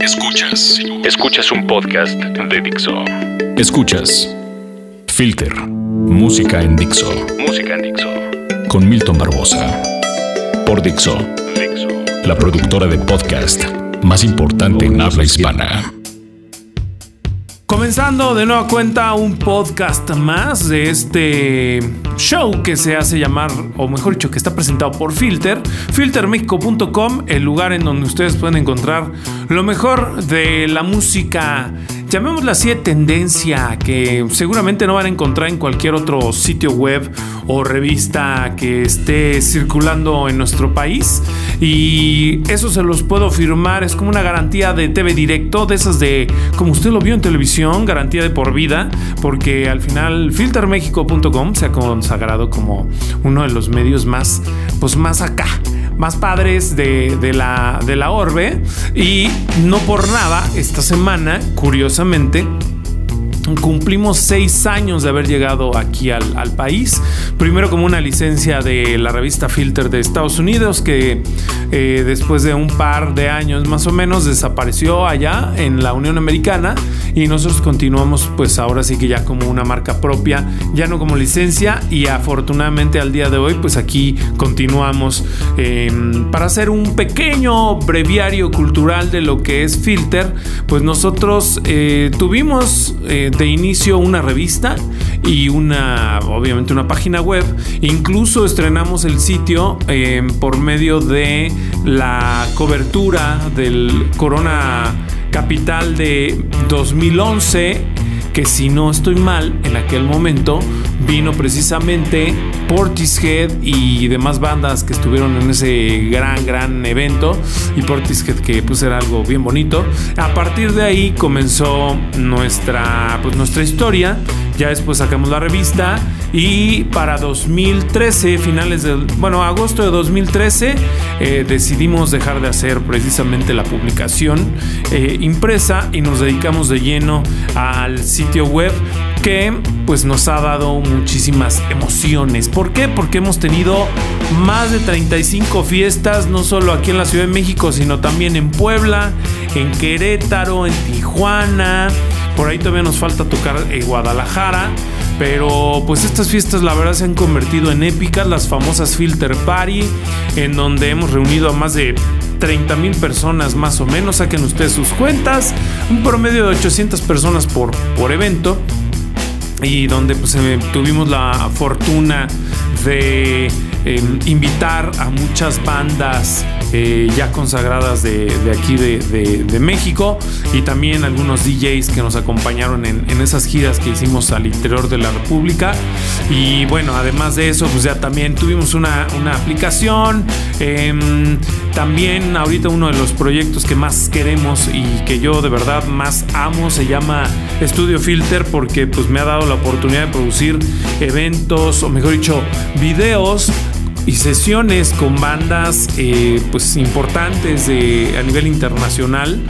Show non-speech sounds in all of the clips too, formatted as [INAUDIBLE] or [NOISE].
Escuchas. Escuchas un podcast de Dixo. Escuchas. Filter. Música en Dixo. Música en Dixo. Con Milton Barbosa. Por Dixo. Dixo. La productora de podcast más importante en habla hispana. Comenzando de nueva cuenta un podcast más de este show que se hace llamar, o mejor dicho, que está presentado por Filter, filtermexico.com, el lugar en donde ustedes pueden encontrar lo mejor de la música llamémosla así de tendencia que seguramente no van a encontrar en cualquier otro sitio web o revista que esté circulando en nuestro país. Y eso se los puedo firmar. Es como una garantía de TV directo de esas de como usted lo vio en televisión garantía de por vida porque al final filtermexico.com se ha consagrado como uno de los medios más pues más acá más padres de, la, de la orbe. Y no por nada, esta semana, curiosamente, Cumplimos seis años de haber llegado aquí al, país. Primero como una licencia de la revista Filter de Estados Unidos que eh, después de un par de años más o menos desapareció allá en la Unión Americana y nosotros continuamos pues ahora sí que ya como una marca propia, ya no como licencia y afortunadamente al día de hoy pues aquí continuamos em, para hacer un pequeño breviario cultural de lo que es Filter, pues nosotros eh, tuvimos eh, de inicio una revista y una, obviamente una página web. Incluso estrenamos el sitio em, por medio de la cobertura del Corona Capital de 2011 que si no estoy mal, en aquel momento vino precisamente Portishead y demás bandas que estuvieron en ese gran, gran evento. Y Portishead que pues era algo bien bonito. A partir de ahí comenzó nuestra, pues, nuestra historia. Ya después sacamos la revista y para 2013, finales del, bueno, agosto de 2013, eh, decidimos dejar de hacer precisamente la publicación eh, impresa y nos dedicamos de lleno al sitio web que pues nos ha dado muchísimas emociones. ¿Por qué? Porque hemos tenido más de 35 fiestas, no solo aquí en la Ciudad de México, sino también en Puebla, en Querétaro, en Tijuana. Por ahí todavía nos falta tocar en Guadalajara. Pero pues estas fiestas la verdad se han convertido en épicas, las famosas Filter Party, en donde hemos reunido a más de 30 mil personas más o menos, saquen ustedes sus cuentas, un promedio de 800 personas por, por evento. Y donde pues eh, tuvimos la fortuna de em, invitar a muchas bandas eh, ya consagradas de, aquí de, México y también algunos DJs que nos acompañaron en, esas giras que hicimos al interior de la República. Y bueno, además de eso, pues ya también tuvimos una, aplicación. Em, también ahorita uno de los proyectos que más queremos y que yo de verdad más amo se llama Studio Filter porque pues me ha dado la oportunidad de producir eventos o mejor dicho videos y sesiones con bandas eh, pues importantes de, a nivel internacional.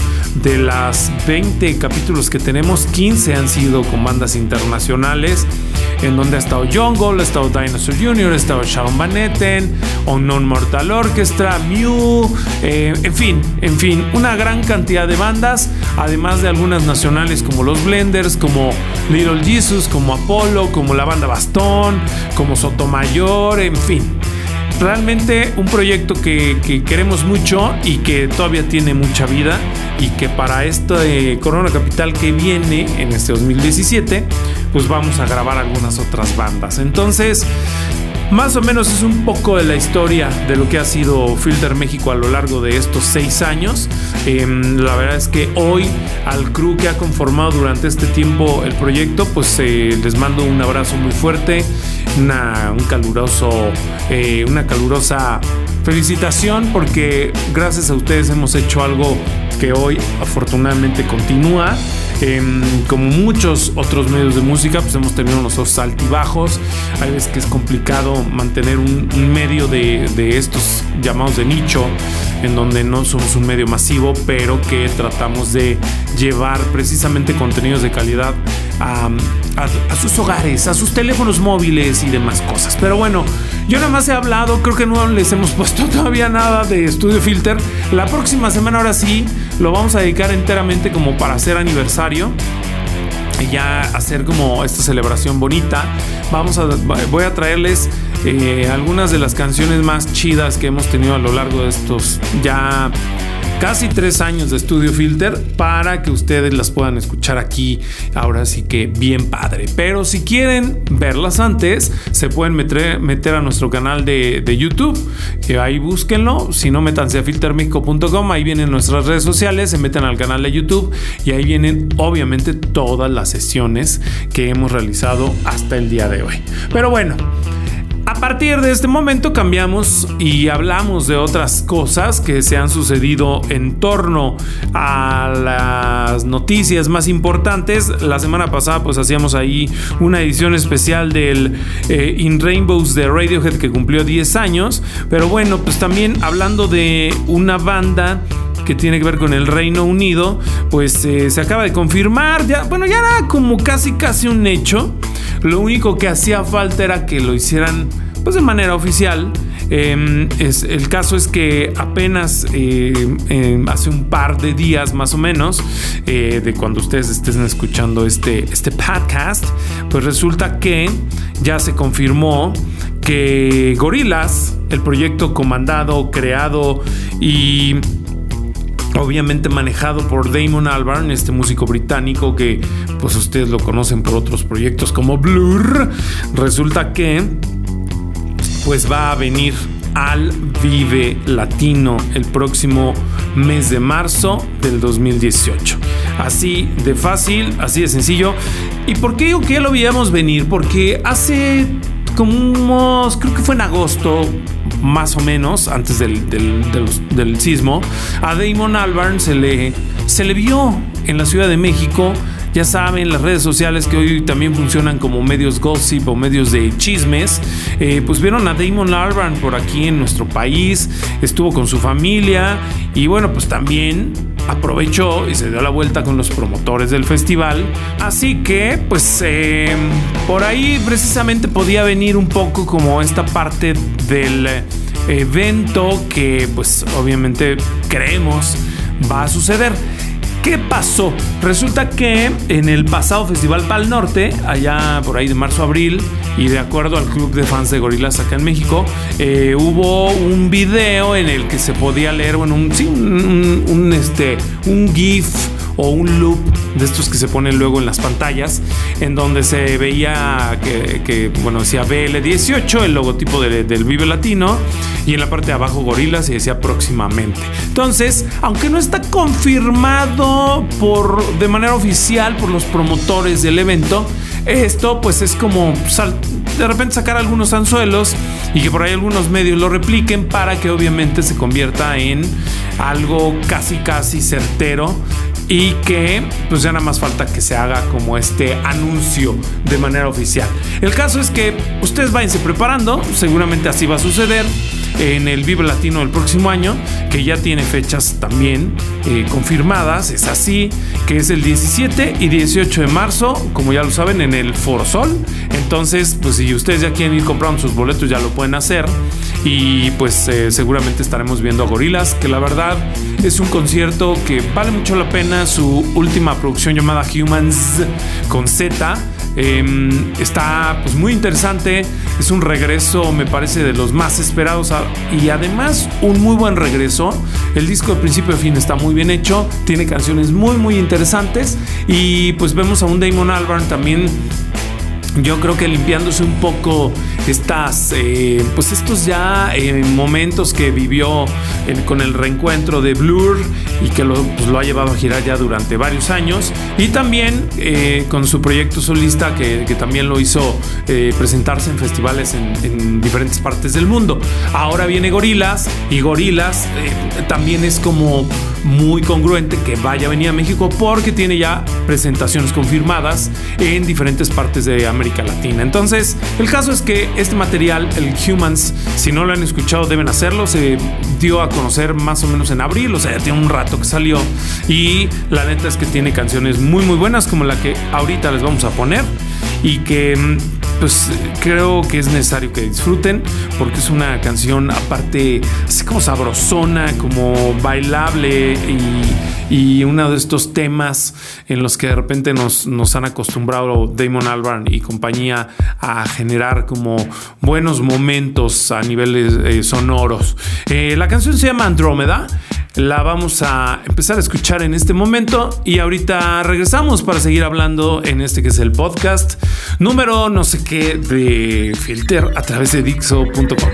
De las 20 capítulos que tenemos, 15 han sido con bandas internacionales, en donde ha estado Jungle, ha estado Dinosaur Jr., ha estado Sharon Van Etten, Unknown Mortal Orchestra, Mew, eh, en fin, en fin, una gran cantidad de bandas, además de algunas nacionales como los Blenders, como Little Jesus, como Apollo, como la banda Bastón, como Sotomayor, en fin realmente un proyecto que, queremos mucho y que todavía tiene mucha vida y que para este Corona Capital que viene en este 2017, pues vamos a grabar algunas otras bandas. Entonces, más o menos es un poco de la historia de lo que ha sido Filter México a lo largo de estos seis años. Em, la verdad es que hoy al crew que ha conformado durante este tiempo el proyecto, pues eh, les mando un abrazo muy fuerte, una, un caluroso, eh, una calurosa felicitación porque gracias a ustedes hemos hecho algo que hoy afortunadamente continúa. Em, como muchos otros medios de música, pues hemos tenido unos altibajos. Hay veces que es complicado mantener un, medio de, estos llamados de nicho, en donde no somos un medio masivo, pero que tratamos de llevar precisamente contenidos de calidad a, a, sus hogares, a sus teléfonos móviles y demás cosas. Pero bueno, yo nada más he hablado, creo que no les hemos [LAUGHS] puesto todavía nada de Studio Filter. La próxima semana ahora sí lo vamos a dedicar enteramente como para hacer aniversario y ya hacer como esta celebración bonita. Vamos a, voy a traerles eh, algunas de las canciones más chidas que hemos tenido a lo largo de estos ya casi tres años de estudio filter para que ustedes las puedan escuchar aquí. Ahora sí que bien padre. Pero si quieren verlas antes, se pueden meter, meter a nuestro canal de, YouTube. que ahí búsquenlo. Si no, métanse a filtermexico.com. Ahí vienen nuestras redes sociales. Se meten al canal de YouTube. Y ahí vienen, obviamente, todas las sesiones que hemos realizado hasta el día de hoy. Pero bueno. A partir de este momento cambiamos y hablamos de otras cosas que se han sucedido en torno a las noticias más importantes. La semana pasada pues hacíamos ahí una edición especial del eh, In Rainbows de Radiohead que cumplió 10 años. Pero bueno, pues también hablando de una banda que tiene que ver con el Reino Unido, pues eh, se acaba de confirmar, ya, bueno, ya era como casi casi un hecho. Lo único que hacía falta era que lo hicieran pues de manera oficial. Em, el caso es que apenas eh, em, hace un par de días más o menos eh, de cuando ustedes estén escuchando este, este podcast, pues resulta que ya se confirmó que Gorilas, el proyecto comandado, creado y obviamente manejado por Damon Albarn, este músico británico que pues ustedes lo conocen por otros proyectos como Blur, resulta que pues va a venir al Vive Latino el próximo mes de marzo del 2018. Así de fácil, así de sencillo. ¿Y por qué digo que lo veíamos venir? Porque hace como creo que fue en agosto, más o menos, antes del, del, sismo, a Damon Albarn se le, se le vio en la Ciudad de México ya saben, las redes sociales que hoy también funcionan como medios gossip o medios de chismes, eh, pues vieron a Damon Albarn por aquí en nuestro país, estuvo con su familia y bueno, pues también aprovechó y se dio la vuelta con los promotores del festival. Así que, pues, eh, por ahí precisamente podía venir un poco como esta parte del evento que, pues, obviamente creemos va a suceder. ¿Qué pasó? Resulta que en el pasado Festival Pal Norte, allá por ahí de marzo-abril, y de acuerdo al club de fans de gorilas acá en México, eh, hubo un video en el que se podía leer, bueno, un, sí, un, este, un GIF o un loop de estos que se ponen luego en las pantallas, en donde se veía que, bueno, decía BL18, el logotipo del Vive Latino, y en la parte de abajo Gorilas y decía próximamente. Entonces, aunque no está confirmado por, de manera oficial por los promotores del evento, esto pues es como de repente sacar algunos anzuelos y que por ahí algunos medios lo repliquen para que obviamente se convierta en algo casi casi certero y que pues ya nada más falta que se haga como este anuncio de manera oficial. El caso es que ustedes váyanse preparando, seguramente así va a suceder en el Vive Latino del próximo año, que ya tiene fechas también eh, confirmadas, es así, que es el 17 y 18 de marzo, como ya lo saben, en el Foro Sol. Entonces, pues si ustedes ya quieren ir comprando sus boletos, ya lo pueden hacer. Y pues eh, seguramente estaremos viendo a Gorilas, que la verdad es un concierto que vale mucho la pena. Su última producción llamada Humans con Z Em, está pues muy interesante, es un regreso me parece de los más esperados y además un muy buen regreso. El disco de principio a fin está muy bien hecho, tiene canciones muy muy interesantes y pues vemos a un Damon Albarn también yo creo que limpiándose un poco estas, eh, pues estos ya eh, momentos que vivió con el reencuentro de Blur y que lo, pues lo, ha llevado a girar ya durante varios años y también eh, con su proyecto solista que, también lo hizo presentarse en festivales en, en, diferentes partes del mundo. Ahora viene Gorilas y Gorilas también es como muy congruente que vaya a venir a México porque tiene ya presentaciones confirmadas en diferentes partes de América Latina. Entonces, el caso es que este material, el Humans, si no lo han escuchado, deben hacerlo. Se dio a conocer más o menos en abril, o sea, ya tiene un rato que salió. Y la neta es que tiene canciones muy, muy buenas, como la que ahorita les vamos a poner. Y que mm, pues creo que es necesario que disfruten porque es una canción aparte así como sabrosona, como bailable y, uno de estos temas en los que de repente nos, nos han acostumbrado Damon Albarn y compañía a generar como buenos momentos a niveles eh, sonoros. Eh, la canción se llama Andrómeda la vamos a empezar a escuchar en este momento y ahorita regresamos para seguir hablando en este que es el podcast número no sé qué de Filter a través de Dixo.com.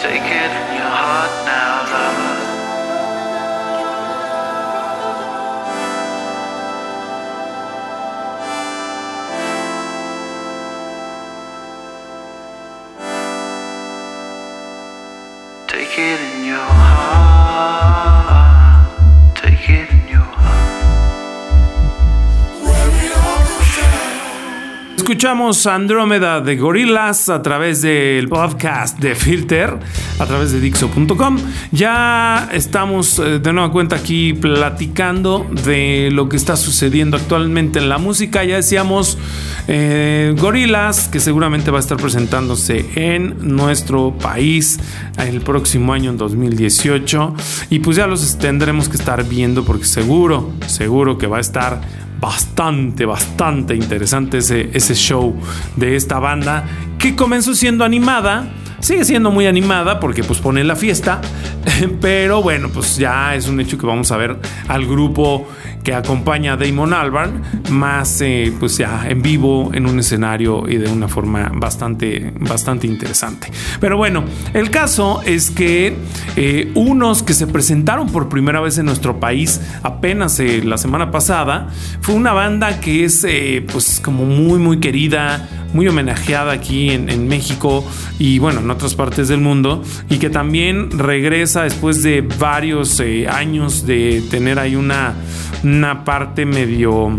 Take it in your heart now. Escuchamos Andrómeda de Gorilas a través del podcast de Filter, a través de Dixo.com. Ya estamos eh, de nueva cuenta aquí platicando de lo que está sucediendo actualmente en la música. Ya decíamos eh, Gorilas, que seguramente va a estar presentándose en nuestro país el próximo año, en 2018. Y pues ya los tendremos que estar viendo porque seguro, seguro que va a estar bastante, bastante interesante ese, ese show de esta banda que comenzó siendo animada. Sigue siendo muy animada porque pues pone la fiesta, [LAUGHS] pero bueno, pues ya es un hecho que vamos a ver al grupo que acompaña a Damon Albarn, más eh, pues ya en vivo, en un escenario y de una forma bastante, bastante interesante. Pero bueno, el caso es que eh, unos que se presentaron por primera vez en nuestro país apenas eh, la semana pasada, fue una banda que es pues como muy, muy querida, muy homenajeada aquí en, en, México y bueno, en otras partes del mundo, y que también regresa después de varios años de tener ahí una una parte medio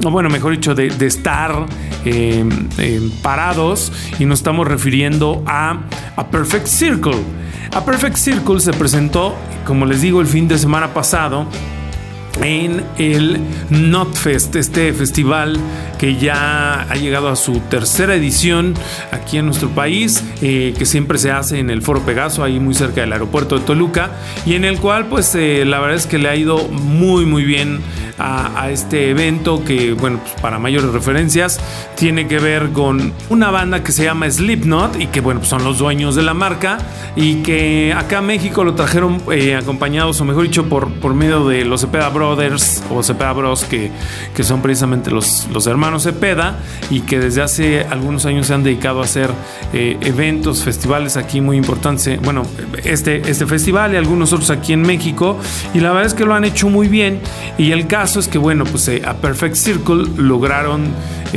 bueno, mejor dicho, de, estar eh, eh, parados y nos estamos refiriendo a, a Perfect Circle. A Perfect Circle se presentó, como les digo, el fin de semana pasado en el Notfest, este festival que ya ha llegado a su tercera edición aquí en nuestro país, eh, que siempre se hace en el Foro Pegaso, ahí muy cerca del aeropuerto de Toluca, y en el cual pues eh, la verdad es que le ha ido muy muy bien a, este evento que bueno, pues, para mayores referencias tiene que ver con una banda que se llama Slipknot y que bueno, pues, son los dueños de la marca y que acá a México lo trajeron eh, acompañados o mejor dicho por, medio de los Cepeda Brothers o Cepeda Bros que, que son precisamente los, los hermanos Cepeda y que desde hace algunos años se han dedicado a hacer eh, eventos, festivales aquí muy importantes. Bueno, este, este festival y algunos otros aquí en México y la verdad es que lo han hecho muy bien y el caso es que bueno, pues eh, a Perfect Circle lograron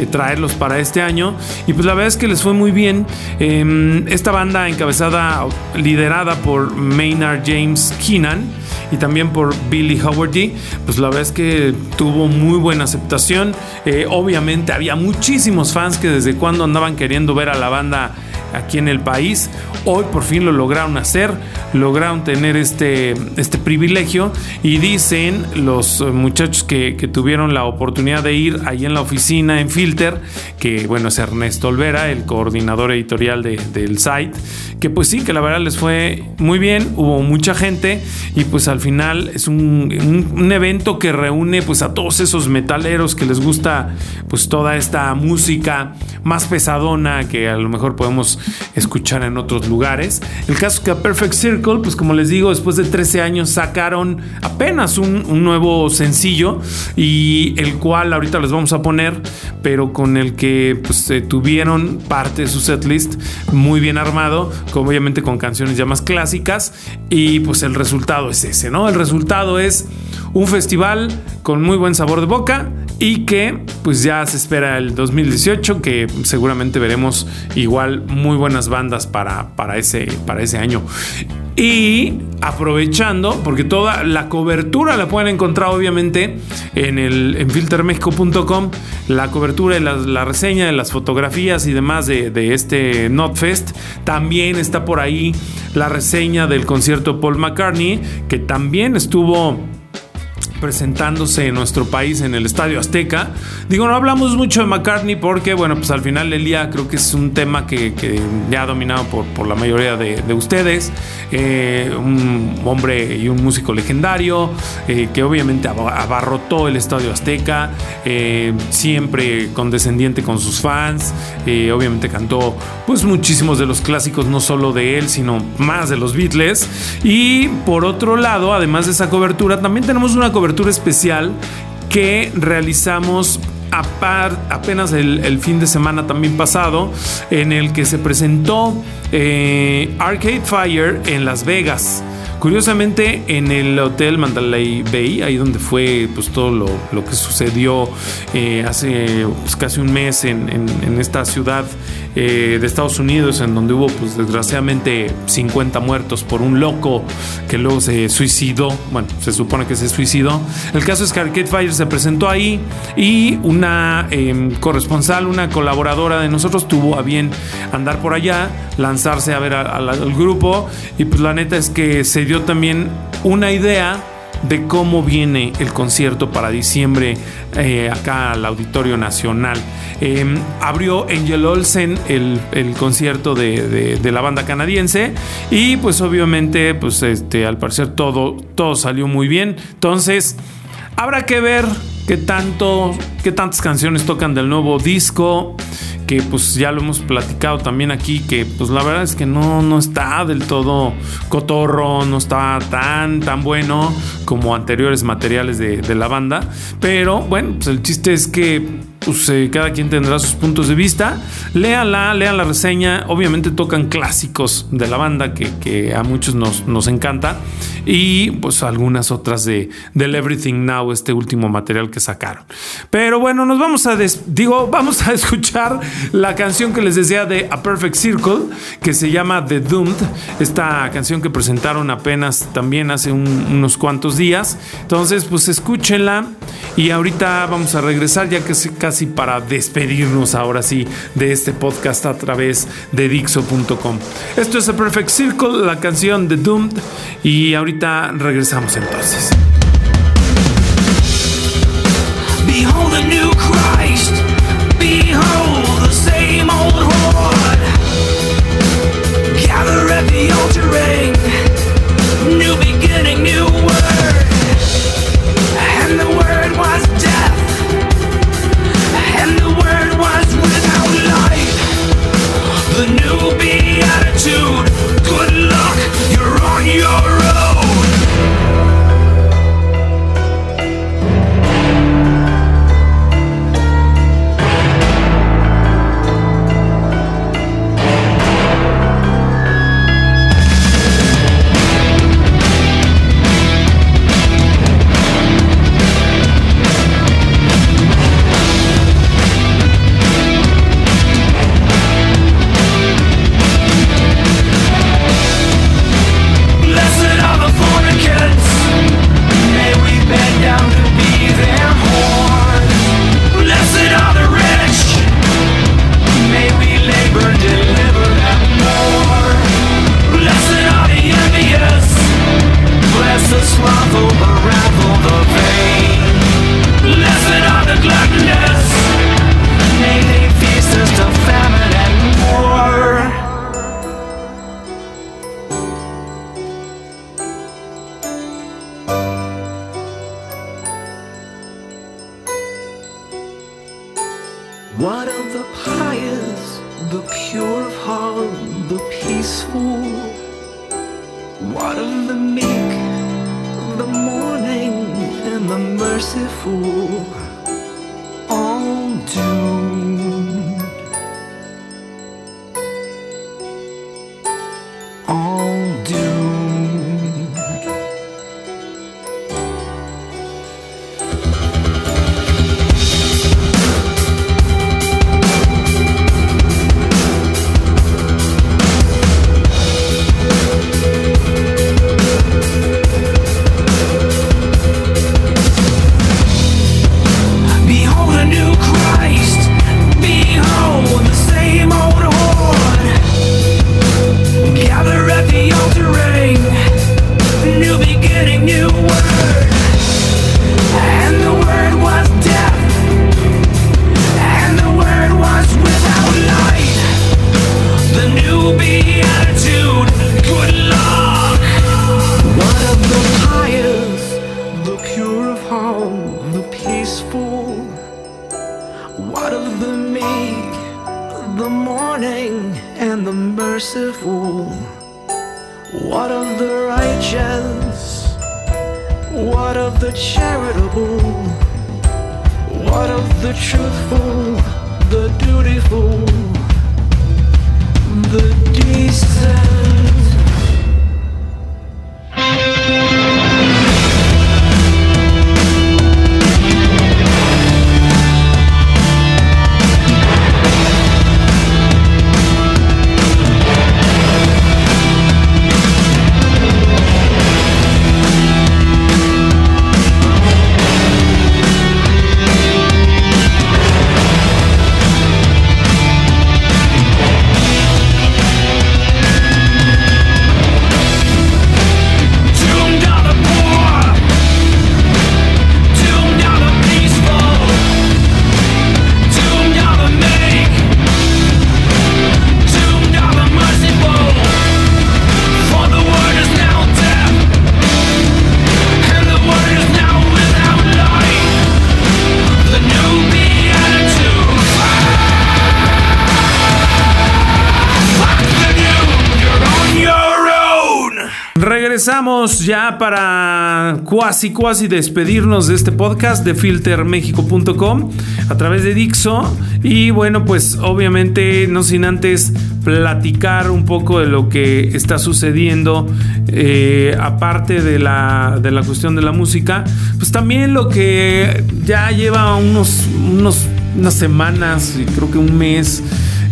traerlos para este año y pues la verdad es que les fue muy bien. Em, esta banda encabezada, liderada por Maynard James Keenan y también por Billy Howardy, pues la verdad es que tuvo muy buena aceptación. Eh, obviamente había muchísimos fans que desde cuando andaban queriendo ver a la banda aquí en el país. Hoy por fin lo lograron hacer, lograron tener este, este privilegio y dicen los muchachos que, tuvieron la oportunidad de ir ahí en la oficina en Filter, que bueno es Ernesto Olvera, el coordinador editorial del site, que pues sí, que la verdad les fue muy bien, hubo mucha gente y pues al final es un, un evento que reúne pues a todos esos metaleros que les gusta pues toda esta música más pesadona que a lo mejor podemos escuchar en otros lugares. El caso es que a Perfect Circle, pues como les digo, después de 13 años sacaron apenas un, nuevo sencillo y el cual ahorita les vamos a poner, pero con el que pues tuvieron parte de su setlist muy bien armado, obviamente con canciones ya más clásicas y pues el resultado es ese, ¿no? El resultado es un festival con muy buen sabor de boca y que pues ya se espera el 2018 que seguramente veremos igual muy buenas bandas para, para, ese, para ese año. Y aprovechando, porque toda la cobertura la pueden encontrar obviamente en, el, en filtermexico.com, la cobertura y la, reseña de las fotografías y demás de, de este Notfest. También está por ahí la reseña del concierto Paul McCartney, que también estuvo presentándose en nuestro país en el Estadio Azteca. Digo, no hablamos mucho de McCartney porque, bueno, pues al final del día creo que es un tema que, ya ha dominado por, por la mayoría de, ustedes. Eh, un hombre y un músico legendario eh, que obviamente abarrotó el Estadio Azteca, eh, siempre condescendiente con sus fans, obviamente cantó pues muchísimos de los clásicos, no solo de él, sino más de los Beatles. Y por otro lado, además de esa cobertura, también tenemos una cobertura especial que realizamos apenas el, fin de semana también pasado, en el que se presentó eh, Arcade Fire en Las Vegas. Curiosamente, en el hotel Mandalay Bay, ahí donde fue pues, todo lo, que sucedió eh, hace pues, casi un mes en, esta ciudad eh, de Estados Unidos, en donde hubo, pues desgraciadamente, 50 muertos por un loco que luego se suicidó. Bueno, se supone que se suicidó. El caso es que Arcade Fire se presentó ahí y una em, corresponsal, una colaboradora de nosotros, tuvo a bien andar por allá, lanzarse a ver al grupo. Y pues la neta es que se dio también una idea de cómo viene el concierto para diciembre eh, acá al Auditorio Nacional. Em, abrió Angel Olsen el, concierto de, la banda canadiense y pues obviamente pues este, al parecer todo, todo salió muy bien. Entonces habrá que ver qué tanto, qué tantas canciones tocan del nuevo disco que pues ya lo hemos platicado también aquí, que pues la verdad es que no, no está del todo cotorro, no está tan, tan bueno como anteriores materiales de, la banda. Pero bueno, pues el chiste es que pues eh, cada quien tendrá sus puntos de vista. Léala, lean la reseña. Obviamente tocan clásicos de la banda que, a muchos nos, nos, encanta. Y pues algunas otras de, del Everything Now, este último material que sacaron. Pero bueno, nos vamos a, digo, [LAUGHS] vamos a escuchar la canción que les decía de A Perfect Circle, que se llama The Doomed. Esta canción que presentaron apenas también hace unos cuantos días. Entonces, pues escúchenla. Y ahorita vamos a regresar ya que casi y para despedirnos ahora sí de este podcast a través de Dixo.com. Esto es A Perfect Circle, la canción de Doomed y ahorita regresamos entonces. Behold the new Christ. Behold the same old. Gather at the altar. Regresamos ya para cuasi, cuasi despedirnos de este podcast de filtermexico.com a través de Dixo. Y bueno, pues obviamente no sin antes platicar un poco de lo que está sucediendo, eh, aparte de la, de la cuestión de la música, pues también lo que ya lleva unos, unos unas semanas, creo que un mes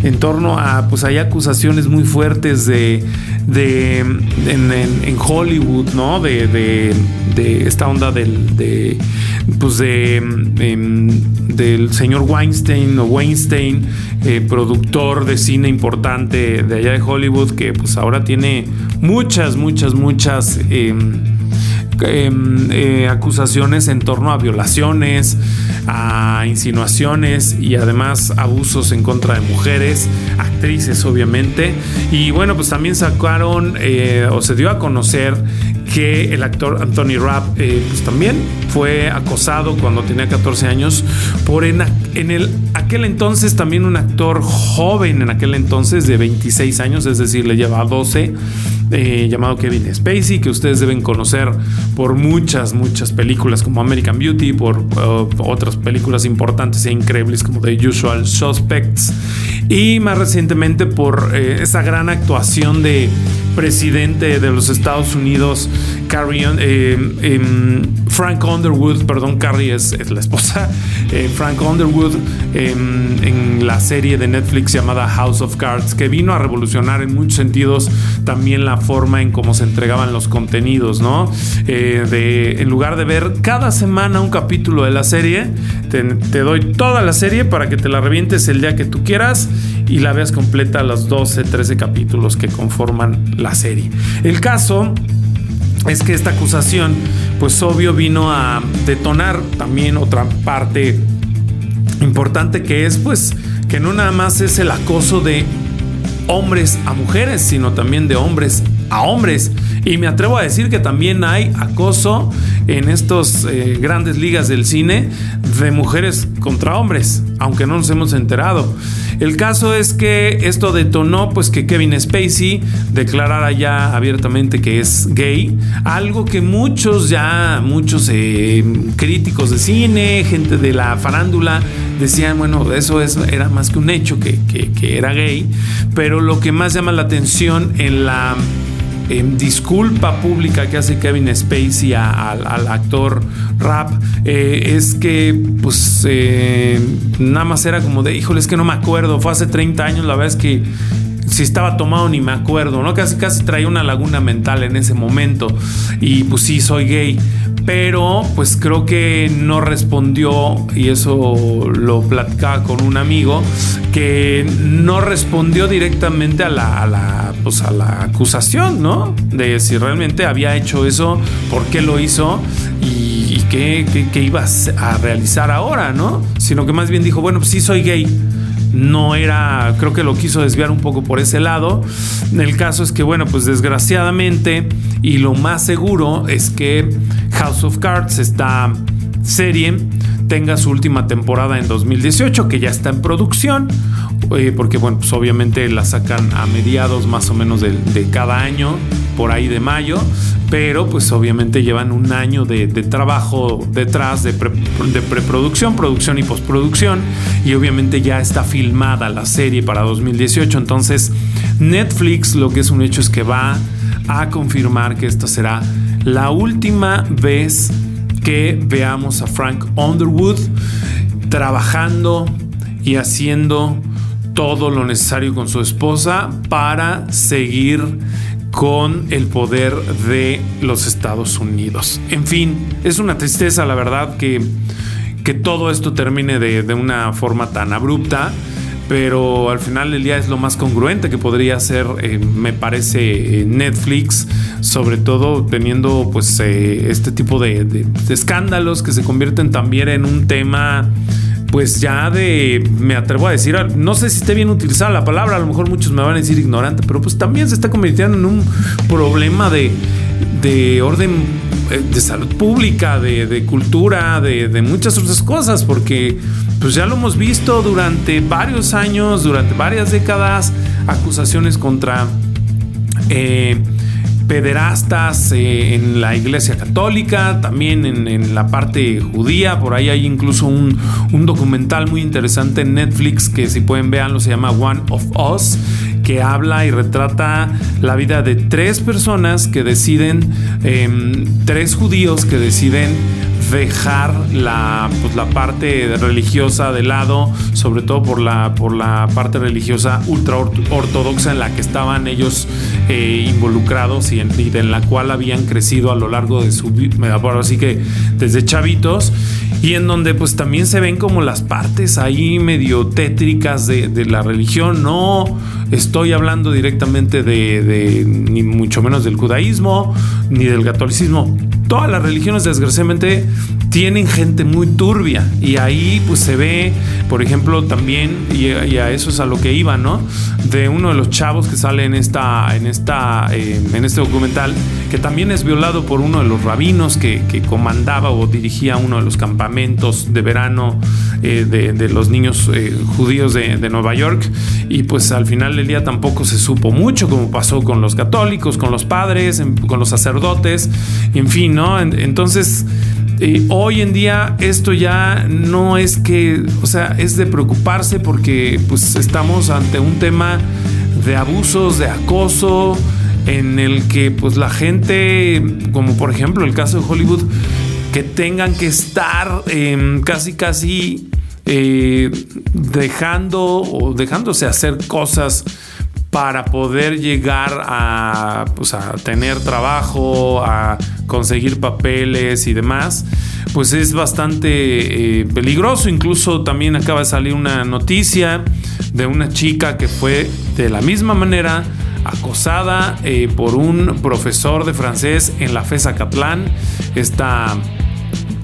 en torno a, pues hay acusaciones muy fuertes de, de en, Hollywood, ¿no? De, de, esta onda del, de, pues de, em, del señor Weinstein o Weinstein, eh, productor de cine importante de allá de Hollywood, que pues ahora tiene muchas, muchas, muchas... Em, em, eh, acusaciones en torno a violaciones, a insinuaciones y además abusos en contra de mujeres, actrices obviamente. Y bueno, pues también sacaron eh, o se dio a conocer que el actor Anthony Rapp eh, pues también fue acosado cuando tenía 14 años por en, el, aquel entonces también un actor joven en aquel entonces de 26 años, es decir, le lleva 12 eh, llamado Kevin Spacey, que ustedes deben conocer por muchas, muchas películas como American Beauty, por uh, otras películas importantes e increíbles como The Usual Suspects, y más recientemente por eh, esa gran actuación de presidente de los Estados Unidos, Carrie, eh, em, Frank Underwood, perdón, Carrie es, la esposa, [LAUGHS] Frank Underwood em, en la serie de Netflix llamada House of Cards, que vino a revolucionar en muchos sentidos también la forma en cómo se entregaban los contenidos, ¿no? Eh, en lugar de ver cada semana un capítulo de la serie, te, doy toda la serie para que te la revientes el día que tú quieras y la veas completa los 12, 13 capítulos que conforman la serie. El caso es que esta acusación, pues obvio vino a detonar también otra parte importante que es pues que no nada más es el acoso de hombres a mujeres, sino también de hombres a hombres. Y me atrevo a decir que también hay acoso en estas eh, grandes ligas del cine de mujeres contra hombres, aunque no nos hemos enterado. El caso es que esto detonó pues que Kevin Spacey declarara ya abiertamente que es gay, algo que muchos ya, muchos eh, críticos de cine, gente de la farándula decían, bueno, eso es, era más que un hecho que, que era gay, pero lo que más llama la atención en la disculpa pública que hace Kevin Spacey al actor rap eh, es que pues eh, nada más era como de, híjole, es que no me acuerdo, fue hace 30 años, la verdad es que si estaba tomado ni me acuerdo, ¿no? Casi casi traía una laguna mental en ese momento y pues sí, soy gay pero pues creo que no respondió, y eso lo platicaba con un amigo, que no respondió directamente a la, pues a la acusación, ¿no? De si realmente había hecho eso, por qué lo hizo y, qué, qué, iba a realizar ahora, ¿no? Sino que más bien dijo, bueno, pues sí soy gay no era, creo que lo quiso desviar un poco por ese lado. El caso es que, bueno, pues desgraciadamente y lo más seguro es que House of Cards, esta serie, tenga su última temporada en 2018, que ya está en producción, eh, porque bueno, pues obviamente la sacan a mediados más o menos de, cada año, por ahí de mayo, pero pues obviamente llevan un año de, trabajo detrás de, de, preproducción, producción y postproducción, y obviamente ya está filmada la serie para 2018, entonces Netflix lo que es un hecho es que va a confirmar que esta será la última vez que veamos a Frank Underwood trabajando y haciendo todo lo necesario con su esposa para seguir con el poder de los Estados Unidos. En fin, es una tristeza la verdad que, que todo esto termine de, de una forma tan abrupta pero al final del día es lo más congruente que podría hacer, eh, me parece, eh, Netflix, sobre todo teniendo pues eh, este tipo de, escándalos que se convierten también en un tema pues ya de, me atrevo a decir, no sé si esté bien utilizada la palabra, a lo mejor muchos me van a decir ignorante, pero pues también se está convirtiendo en un problema de, de orden de salud pública, de, cultura, de, de, muchas otras cosas, porque pues ya lo hemos visto durante varios años, durante varias décadas, acusaciones contra eh, pederastas eh, en la iglesia católica, también en, la parte judía, por ahí hay incluso un, documental muy interesante en Netflix que si pueden verlo se llama One of Us, que habla y retrata la vida de tres personas que deciden, em, tres judíos que deciden dejar la, pues, la parte religiosa de lado, sobre todo por la, por la parte religiosa ultra ortodoxa en la que estaban ellos eh, involucrados y en, la cual habían crecido a lo largo de su vida, así que desde chavitos, y en donde pues también se ven como las partes ahí medio tétricas de, la religión, no estoy hablando directamente de, ni mucho menos del judaísmo, ni del catolicismo, todas las religiones desgraciadamente tienen gente muy turbia y ahí pues se ve, por ejemplo, también, y, a eso es a lo que iba, ¿no? De uno de los chavos que sale en, esta, en, esta, eh, en este documental, que también es violado por uno de los rabinos que, comandaba o dirigía uno de los campamentos de verano eh, de, los niños eh, judíos de, Nueva York. Y pues al final del día tampoco se supo mucho, como pasó con los católicos, con los padres, con los sacerdotes, en fin, ¿no? Entonces hoy en día esto ya no es que, o sea, es de preocuparse porque pues estamos ante un tema de abusos, de acoso, en el que pues la gente, como por ejemplo el caso de Hollywood, que tengan que estar em, casi casi eh, dejando o dejándose hacer cosas para poder llegar a, pues, a tener trabajo, a conseguir papeles y demás, pues es bastante eh, peligroso. Incluso también acaba de salir una noticia de una chica que fue de la misma manera acosada eh, por un profesor de francés en la FESA Catlán. Esta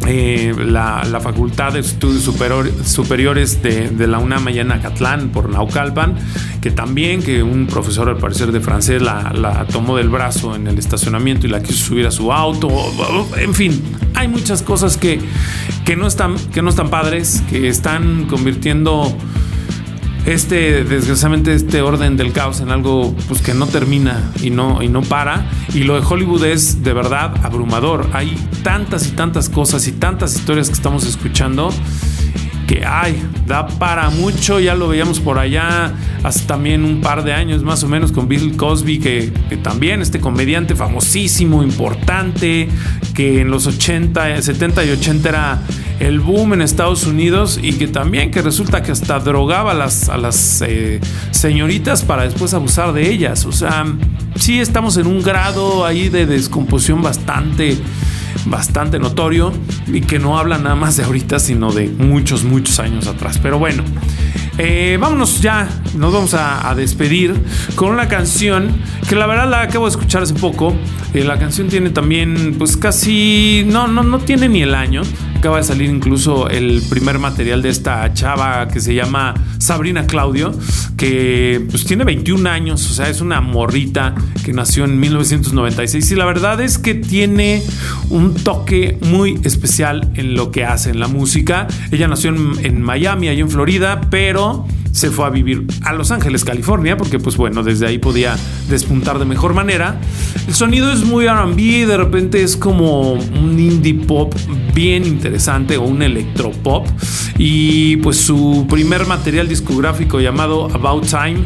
eh, la, Facultad de Estudios Superiores de, la UNAM allá en Acatlán por Naucalpan, que también que un profesor al parecer de francés la, tomó del brazo en el estacionamiento y la quiso subir a su auto, en fin, hay muchas cosas que, que, no, están, que no están padres, que están convirtiendo este, desgraciadamente, este orden del caos en algo pues, que no termina y no, y no para. Y lo de Hollywood es de verdad abrumador. Hay tantas y tantas cosas y tantas historias que estamos escuchando que ay, da para mucho, ya lo veíamos por allá hace también un par de años más o menos con Bill Cosby, que, también este comediante famosísimo, importante, que en los 80, 70 y 80 era el boom en Estados Unidos y que también que resulta que hasta drogaba a las, a las eh, señoritas para después abusar de ellas. O sea, sí estamos en un grado ahí de descomposición bastante bastante notorio y que no habla nada más de ahorita, sino de muchos, muchos años atrás. Pero bueno, eh, vámonos ya, nos vamos a, despedir con una canción que la verdad la acabo de escuchar hace poco. Eh, la canción tiene también, pues casi, no, no, no tiene ni el año. Acaba de salir incluso el primer material de esta chava que se llama Sabrina Claudio, que pues tiene 21 años, o sea, es una morrita que nació en 1996 y la verdad es que tiene un toque muy especial en lo que hace en la música. Ella nació en, Miami, ahí en Florida, pero se fue a vivir a Los Ángeles, California, porque pues bueno, desde ahí podía despuntar de mejor manera. El sonido es muy RB, de repente es como un indie pop bien interesante o un electropop. Y pues su primer material discográfico llamado About Time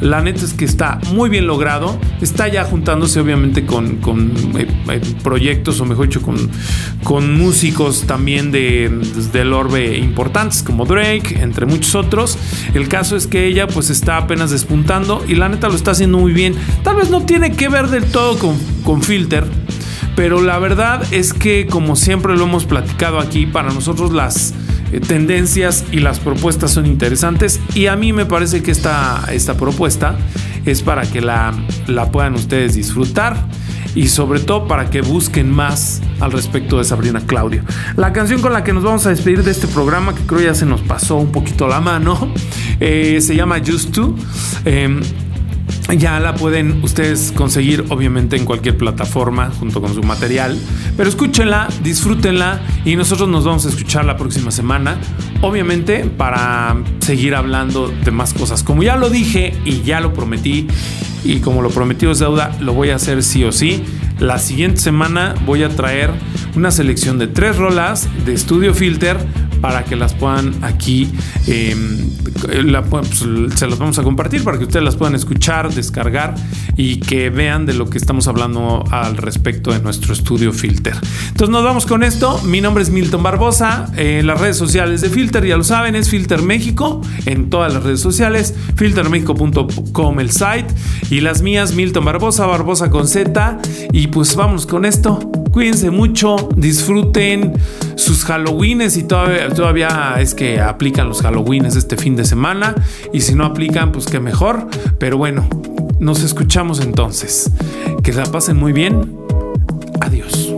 la neta es que está muy bien logrado. Está ya juntándose obviamente con, eh, eh, proyectos, o mejor dicho, con, con músicos también de, del orbe importantes como Drake, entre muchos otros. El caso es que ella pues está apenas despuntando y la neta lo está haciendo muy bien. Tal vez no tiene que ver del todo con, con Filter. Pero la verdad es que como siempre lo hemos platicado aquí, para nosotros las tendencias y las propuestas son interesantes y a mí me parece que esta, esta propuesta es para que la, la puedan ustedes disfrutar y sobre todo para que busquen más al respecto de Sabrina Claudio. La canción con la que nos vamos a despedir de este programa, que creo ya se nos pasó un poquito la mano, [LAUGHS] eh, se llama Just To. Em, ya la pueden ustedes conseguir obviamente en cualquier plataforma junto con su material. Pero escúchenla, disfrútenla y nosotros nos vamos a escuchar la próxima semana. Obviamente para seguir hablando de más cosas. Como ya lo dije y ya lo prometí y como lo prometido es deuda, lo voy a hacer sí o sí. La siguiente semana voy a traer una selección de tres rolas de Studio Filter para que las puedan aquí, em, pues, se las vamos a compartir para que ustedes las puedan escuchar, descargar y que vean de lo que estamos hablando al respecto de nuestro estudio Filter. Entonces nos vamos con esto. Mi nombre es Milton Barbosa. En las redes sociales de Filter, ya lo saben, es Filter México en todas las redes sociales, filtermexico.com el site y las mías Milton Barbosa, Barbosa con Z. Y pues vamos con esto. Cuídense mucho, disfruten sus Halloweenes y todavía, todavía es que aplican los Halloweenes este fin de semana y si no aplican pues qué mejor, pero bueno, nos escuchamos entonces. Que la pasen muy bien. Adiós.